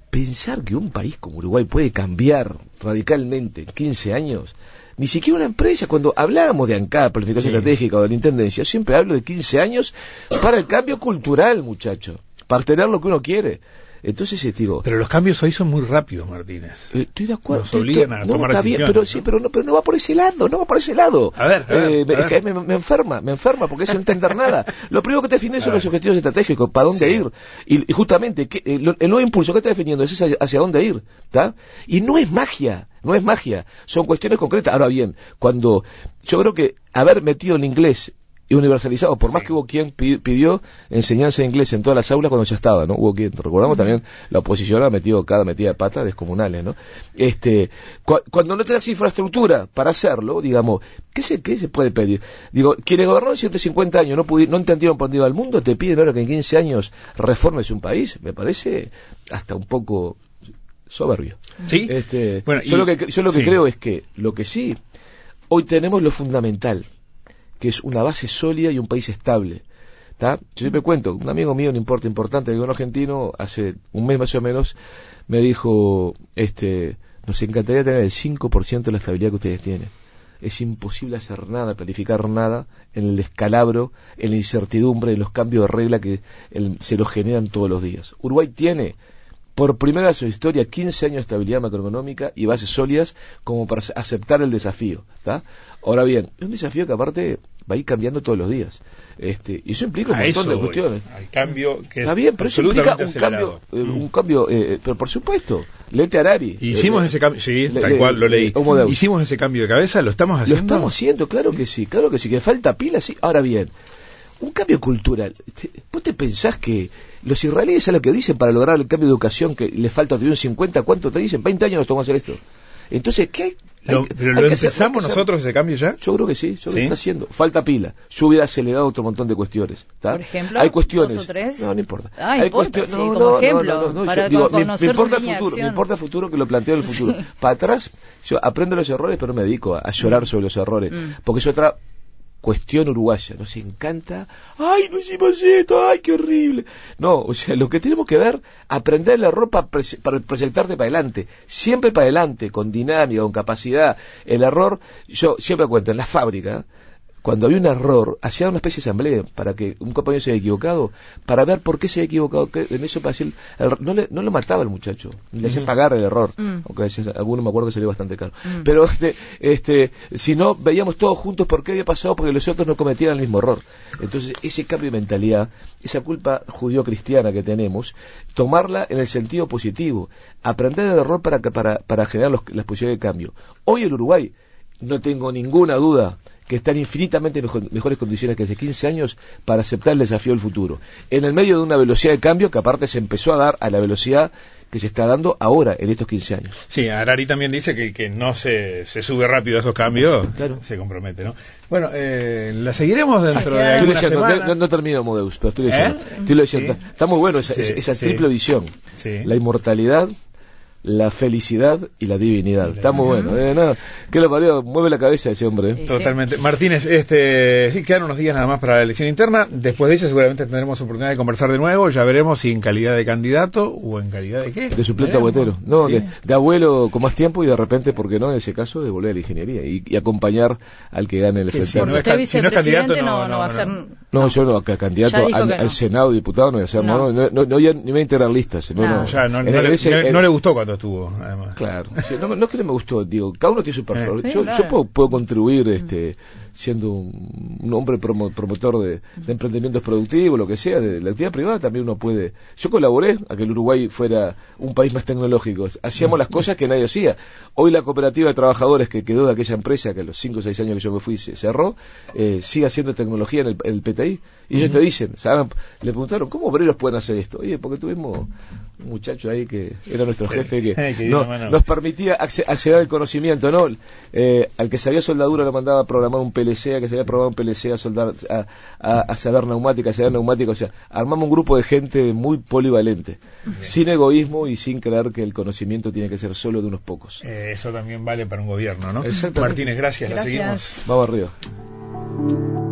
Pensar que un país como Uruguay puede cambiar radicalmente en 15 años, ni siquiera una empresa, cuando hablábamos de ANCAP, planificación Sí. estratégica o de la Intendencia, siempre hablo de 15 años para el cambio cultural, muchacho, para tener lo que uno quiere. Entonces, eh, digo, Pero los cambios hoy son muy rápidos, Martínez. eh, Estoy de acuerdo. Nos obligan a no, tomar está bien, decisiones, pero ¿no? sí, pero no, pero no va por ese lado, no va por ese lado. A ver, a ver, Eh, a es que ver. me, me enferma, me enferma porque es entender nada. Lo primero que te define son los objetivos estratégicos, para dónde Sí. ir. Y, y justamente, ¿qué- eh, lo- el nuevo impulso que está definiendo es hacia, hacia dónde ir, ¿está? Y no es magia, no es magia, son cuestiones concretas. Ahora bien, cuando yo creo que haber metido el inglés universalizado, por más que hubo quien pidió enseñanza de inglés en todas las aulas cuando ya estaba, ¿no? Hubo quien, recordamos también, la oposición ha metido cada metida de pata descomunales, ¿no? Este, cuando no tengas infraestructura para hacerlo, digamos, ¿qué se, qué se puede pedir? Digo, quienes gobernaron 150 años no, no entendieron por dónde iba el mundo, te piden ahora que en 15 años reformes un país, me parece hasta un poco soberbio. Sí. Este, bueno, yo, lo que, yo lo que creo es que lo que sí, hoy tenemos lo fundamental, que es una base sólida y un país estable. Yo siempre cuento, un amigo mío, no importa, importante, un argentino, hace un mes más o menos, me dijo, este, nos encantaría tener el 5% de la estabilidad que ustedes tienen. Es imposible hacer nada, planificar nada en el descalabro, en la incertidumbre, en los cambios de regla que se los generan todos los días. Uruguay tiene por primera vez en su historia 15 años de estabilidad macroeconómica y bases sólidas como para aceptar el desafío. Ahora bien, es un desafío que aparte va a ir cambiando todos los días. Este, y eso implica un montón de cuestiones. Cambio que Está bien, pero eso implica un cambio, eh, un cambio eh, pero por supuesto, lete Arari. Hicimos ese cambio, sí, tal cual, lo leí. Hicimos ese cambio de cabeza, lo estamos haciendo. Lo estamos haciendo, claro que sí, claro que sí, que falta pila, sí. Ahora bien, un cambio cultural. ¿Vos te pensás que los israelíes a lo que dicen para lograr el cambio de educación que les falta de un 50, ¿cuánto te dicen? 20 años nos tomamos hacer esto. Entonces, ¿qué hay? ¿Pero lo empezamos nosotros ese cambio ya? Yo creo que sí, yo creo que está haciendo. Falta pila. Yo hubiera acelerado otro montón de cuestiones. Por ejemplo, hay cuestiones. Dos o tres? No, no importa. Ah, hay cuestiones. No, como ejemplo. No, para digo, me, importa el futuro, me importa el futuro que lo planteo en el futuro. Para atrás, yo aprendo los errores, pero no me dedico a, llorar mm. sobre los errores. Mm. Porque es otra cuestión uruguaya. Nos encanta, ay, no hicimos esto, ay, qué horrible. No, o sea, lo que tenemos que ver, aprender la ropa para proyectarte para adelante, siempre para adelante, con dinámica, con capacidad. El error, yo siempre cuento, en la fábrica, cuando había un error, hacía una especie de asamblea para que un compañero se haya equivocado, para ver por qué se había equivocado, en eso para decir, no, le, no lo mataba el muchacho, le hacía pagar el error, mm. aunque a alguno me acuerdo que salió bastante caro. Mm. Pero este, este, si no, veíamos todos juntos por qué había pasado, porque los otros no cometían el mismo error. Entonces, ese cambio de mentalidad, esa culpa judío-cristiana que tenemos, tomarla en el sentido positivo, aprender el error para, para, para generar las posibilidades de cambio. Hoy el Uruguay, no tengo ninguna duda, que están infinitamente mejores condiciones que hace 15 años para aceptar el desafío del futuro. En el medio de una velocidad de cambio que aparte se empezó a dar a la velocidad que se está dando ahora, en estos 15 años. Sí, Arari también dice que, que no se, se sube rápido a esos cambios, se compromete, ¿no? Bueno, eh, la seguiremos dentro de algunas semanas. No, no, termino, Modeus, pero estoy diciendo. ¿Eh? Está muy bueno esa, esa triple visión. La inmortalidad, la felicidad y la divinidad. Está muy bueno. ¿eh? No, ¿Qué lo parió? Mueve la cabeza ese hombre. ¿eh? Totalmente. Martínez, este, sí, quedan unos días nada más para la elección interna. Después de ella seguramente tendremos oportunidad de conversar de nuevo. Ya veremos si en calidad de candidato o en calidad de qué. De suplente abuetero. No, de, abuelo con más tiempo y de repente, ¿por qué no? En ese caso, de volver a la ingeniería y, acompañar al que gane el frente. Si no es candidato, no, no, va a ser... No, yo no, candidato al, Senado, diputado, no voy a ser. No, no, no, ni voy a integrar listas. No, no, no, le gustó cuando estuvo, además. Claro, no, no es que no me gustó, digo, cada uno tiene su perfil. yo, yo puedo, puedo, contribuir este, siendo un, hombre promotor de, emprendimientos productivos, lo que sea, de la actividad privada también uno puede. Yo colaboré a que el Uruguay fuera un país más tecnológico. Hacíamos las cosas que nadie hacía. Hoy la cooperativa de trabajadores que quedó de aquella empresa, que a los 5 o 6 años que yo me fui se cerró, eh, sigue haciendo tecnología en el, el PTI. Y ellos te dicen, ¿saben? le preguntaron, ¿cómo obreros pueden hacer esto? Oye, porque tuvimos un muchacho ahí que era nuestro jefe que nos permitía acceder al conocimiento, ¿no? Eh, al que sabía soldadura lo mandaba a programar un PLC, a que sabía programar un PLC a soldar, a, saber neumática, a saber neumática, o sea, armamos un grupo de gente muy polivalente, sin egoísmo y sin creer que el conocimiento tiene que ser solo de unos pocos. Eh, eso también vale para un gobierno, ¿no? Martínez, gracias, gracias. la seguimos. Vamos arriba.